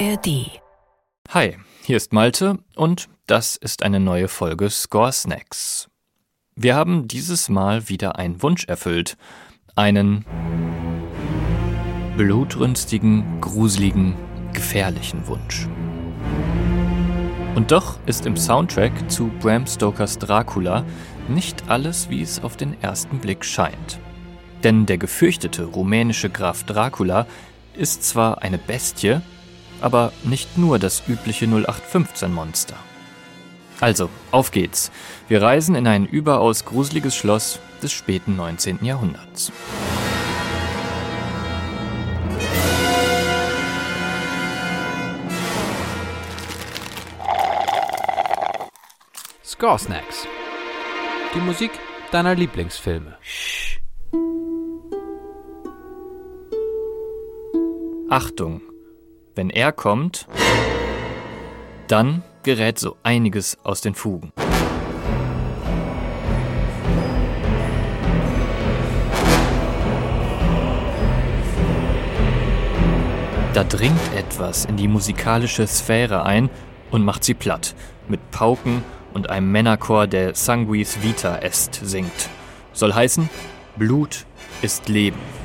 ARD. Hi, hier ist Malte und das ist eine neue Folge Score Snacks. Wir haben dieses Mal wieder einen Wunsch erfüllt. Einen blutrünstigen, gruseligen, gefährlichen Wunsch. Und doch ist im Soundtrack zu Bram Stokers Dracula nicht alles, wie es auf den ersten Blick scheint. Denn der gefürchtete rumänische Graf Dracula ist zwar eine Bestie, aber nicht nur das übliche 0815-Monster. Also, auf geht's. Wir reisen in ein überaus gruseliges Schloss des späten 19. Jahrhunderts. Score Snacks. Die Musik deiner Lieblingsfilme. Achtung, wenn er kommt, dann gerät so einiges aus den Fugen. Da dringt etwas in die musikalische Sphäre ein und macht sie platt, mit Pauken und einem Männerchor, der Sanguis Vita Est singt. Soll heißen, Blut ist Leben.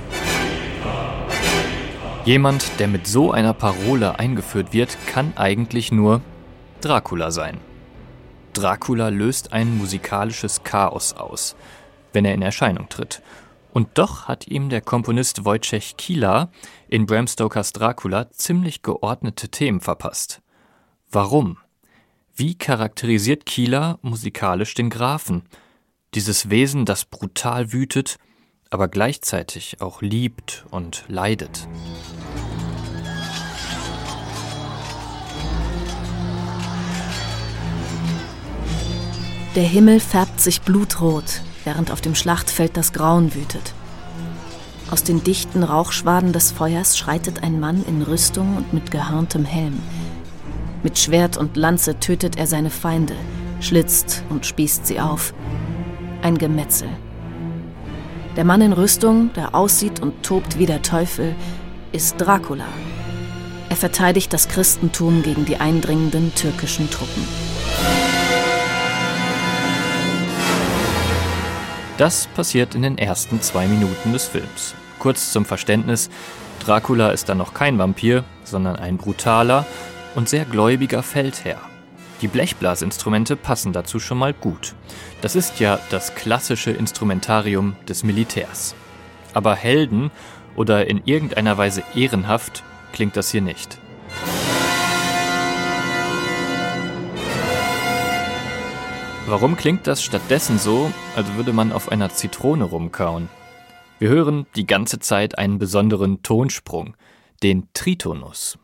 Jemand, der mit so einer Parole eingeführt wird, kann eigentlich nur Dracula sein. Dracula löst ein musikalisches Chaos aus, wenn er in Erscheinung tritt. Und doch hat ihm der Komponist Wojciech Kila in Bram Stokers Dracula ziemlich geordnete Themen verpasst. Warum? Wie charakterisiert Kila musikalisch den Grafen? Dieses Wesen, das brutal wütet, aber gleichzeitig auch liebt und leidet. Der Himmel färbt sich blutrot, während auf dem Schlachtfeld das Grauen wütet. Aus den dichten Rauchschwaden des Feuers schreitet ein Mann in Rüstung und mit gehörntem Helm. Mit Schwert und Lanze tötet er seine Feinde, schlitzt und spießt sie auf. Ein Gemetzel. Der Mann in Rüstung, der aussieht und tobt wie der Teufel, ist Dracula. Er verteidigt das Christentum gegen die eindringenden türkischen Truppen. Das passiert in den ersten zwei Minuten des Films. Kurz zum Verständnis, Dracula ist dann noch kein Vampir, sondern ein brutaler und sehr gläubiger Feldherr. Die Blechblasinstrumente passen dazu schon mal gut. Das ist ja das klassische Instrumentarium des Militärs. Aber Helden oder in irgendeiner Weise ehrenhaft klingt das hier nicht. Warum klingt das stattdessen so, als würde man auf einer Zitrone rumkauen? Wir hören die ganze Zeit einen besonderen Tonsprung, den Tritonus.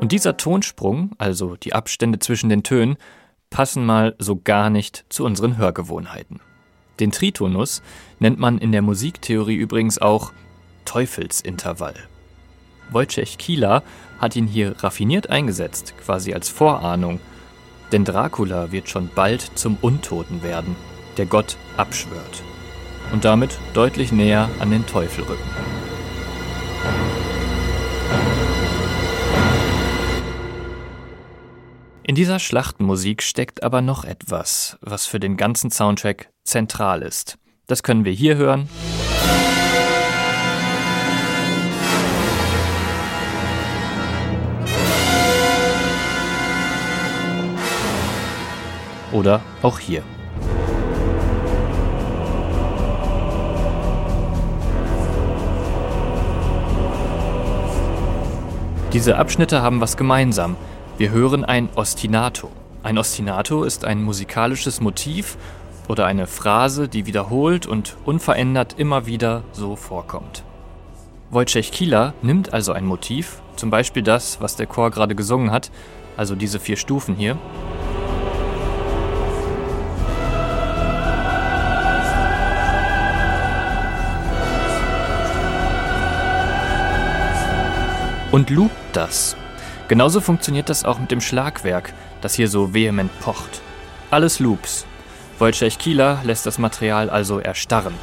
Und dieser Tonsprung, also die Abstände zwischen den Tönen, passen mal so gar nicht zu unseren Hörgewohnheiten. Den Tritonus nennt man in der Musiktheorie übrigens auch Teufelsintervall. Wojciech Kieler hat ihn hier raffiniert eingesetzt, quasi als Vorahnung. Denn Dracula wird schon bald zum Untoten werden, der Gott abschwört. Und damit deutlich näher an den Teufel rücken. In dieser Schlachtenmusik steckt aber noch etwas, was für den ganzen Soundtrack zentral ist. Das können wir hier hören. Oder auch hier. Diese Abschnitte haben was gemeinsam. Wir hören ein Ostinato. Ein Ostinato ist ein musikalisches Motiv oder eine Phrase, die wiederholt und unverändert immer wieder so vorkommt. Wojciech Kieler nimmt also ein Motiv, zum Beispiel das, was der Chor gerade gesungen hat, also diese vier Stufen hier, und loopt das. Genauso funktioniert das auch mit dem Schlagwerk, das hier so vehement pocht. Alles Loops. Wojciech Kieler lässt das Material also erstarren.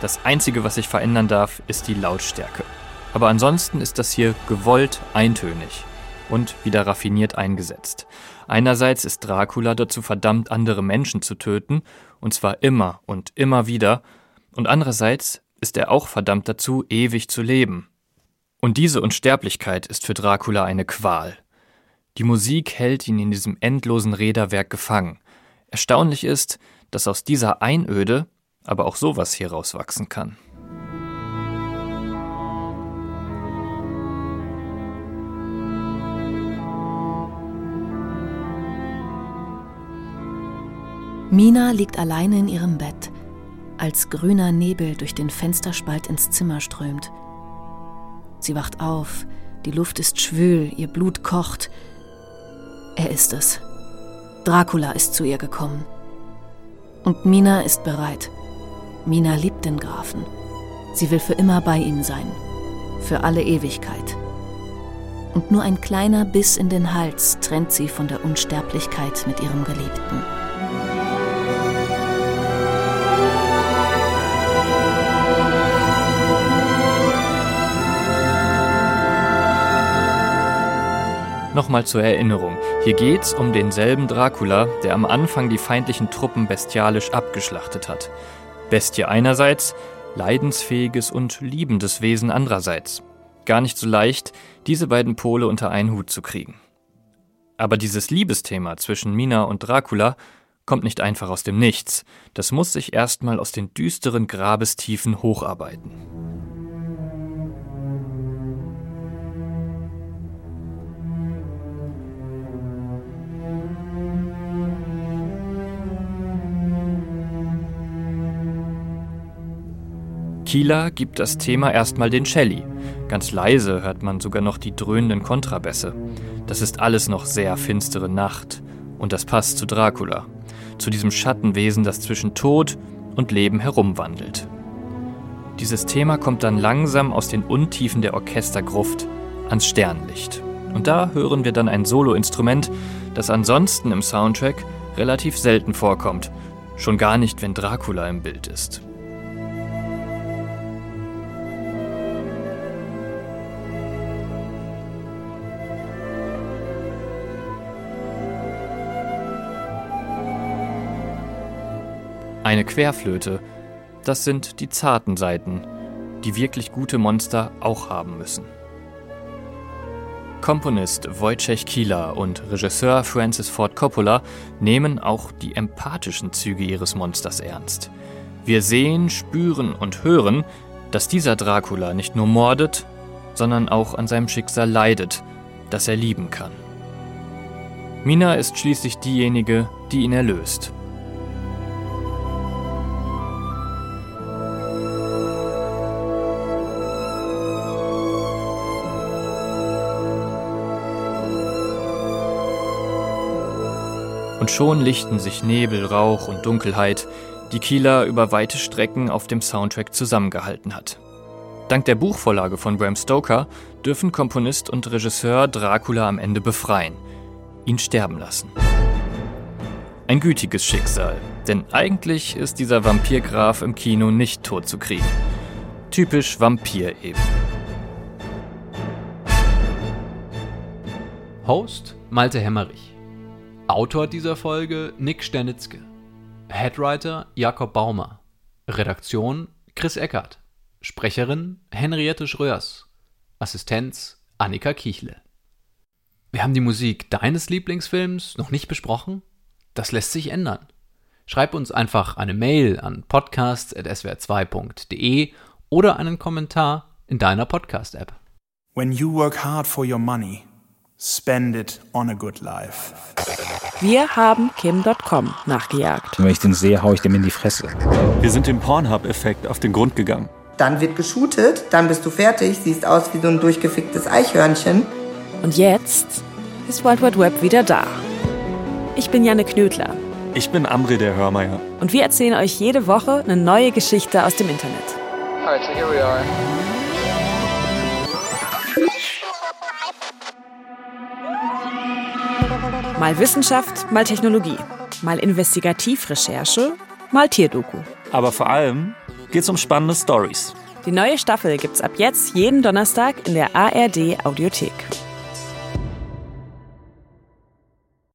Das Einzige, was sich verändern darf, ist die Lautstärke. Aber ansonsten ist das hier gewollt eintönig und wieder raffiniert eingesetzt. Einerseits ist Dracula dazu verdammt, andere Menschen zu töten, und zwar immer und immer wieder, und andererseits ist er auch verdammt dazu, ewig zu leben. Und diese Unsterblichkeit ist für Dracula eine Qual. Die Musik hält ihn in diesem endlosen Räderwerk gefangen. Erstaunlich ist, dass aus dieser Einöde aber auch sowas hier rauswachsen kann. Mina liegt alleine in ihrem Bett, als grüner Nebel durch den Fensterspalt ins Zimmer strömt. Sie wacht auf, die Luft ist schwül, ihr Blut kocht. Er ist es. Dracula ist zu ihr gekommen. Und Mina ist bereit. Mina liebt den Grafen. Sie will für immer bei ihm sein. Für alle Ewigkeit. Und nur ein kleiner Biss in den Hals trennt sie von der Unsterblichkeit mit ihrem Geliebten. Nochmal zur Erinnerung. Hier geht's um denselben Dracula, der am Anfang die feindlichen Truppen bestialisch abgeschlachtet hat. Bestie einerseits, leidensfähiges und liebendes Wesen andererseits. Gar nicht so leicht, diese beiden Pole unter einen Hut zu kriegen. Aber dieses Liebesthema zwischen Mina und Dracula kommt nicht einfach aus dem Nichts. Das muss sich erstmal aus den düsteren Grabestiefen hocharbeiten. Kieler gibt das Thema erstmal den Celli. Ganz leise hört man sogar noch die dröhnenden Kontrabässe. Das ist alles noch sehr finstere Nacht. Und das passt zu Dracula. Zu diesem Schattenwesen, das zwischen Tod und Leben herumwandelt. Dieses Thema kommt dann langsam aus den Untiefen der Orchestergruft ans Sternlicht. Und da hören wir dann ein Soloinstrument, das ansonsten im Soundtrack relativ selten vorkommt. Schon gar nicht, wenn Dracula im Bild ist. Eine Querflöte, das sind die zarten Seiten, die wirklich gute Monster auch haben müssen. Komponist Wojciech Kieler und Regisseur Francis Ford Coppola nehmen auch die empathischen Züge ihres Monsters ernst. Wir sehen, spüren und hören, dass dieser Dracula nicht nur mordet, sondern auch an seinem Schicksal leidet, das er lieben kann. Mina ist schließlich diejenige, die ihn erlöst. Und schon lichten sich Nebel, Rauch und Dunkelheit, die Kieler über weite Strecken auf dem Soundtrack zusammengehalten hat. Dank der Buchvorlage von Bram Stoker dürfen Komponist und Regisseur Dracula am Ende befreien, ihn sterben lassen. Ein gütiges Schicksal, denn eigentlich ist dieser Vampirgraf im Kino nicht tot zu kriegen. Typisch Vampir eben. Host Malte Hemmerich. Autor dieser Folge Nick Sternitzke. Headwriter Jakob Baumer. Redaktion Chris Eckert. Sprecherin Henriette Schröers. Assistenz Annika Kichle. Wir haben die Musik deines Lieblingsfilms noch nicht besprochen? Das lässt sich ändern. Schreib uns einfach eine Mail an podcasts.swr2.de oder einen Kommentar in deiner Podcast-App. When you work hard for your money, spend it on a good life. Wir haben Kim.com nachgejagt. Wenn ich den sehe, haue ich dem in die Fresse. Wir sind dem Pornhub-Effekt auf den Grund gegangen. Dann wird geshootet, dann bist du fertig, siehst aus wie so ein durchgeficktes Eichhörnchen. Und jetzt ist World Wide Web wieder da. Ich bin Janne Knödler. Ich bin Amri der Hörmeier. Und wir erzählen euch jede Woche eine neue Geschichte aus dem Internet. Alright, so here we are. Mal Wissenschaft, mal Technologie. Mal Investigativrecherche, mal Tierdoku. Aber vor allem geht's um spannende Stories. Die neue Staffel gibt's ab jetzt jeden Donnerstag in der ARD Audiothek.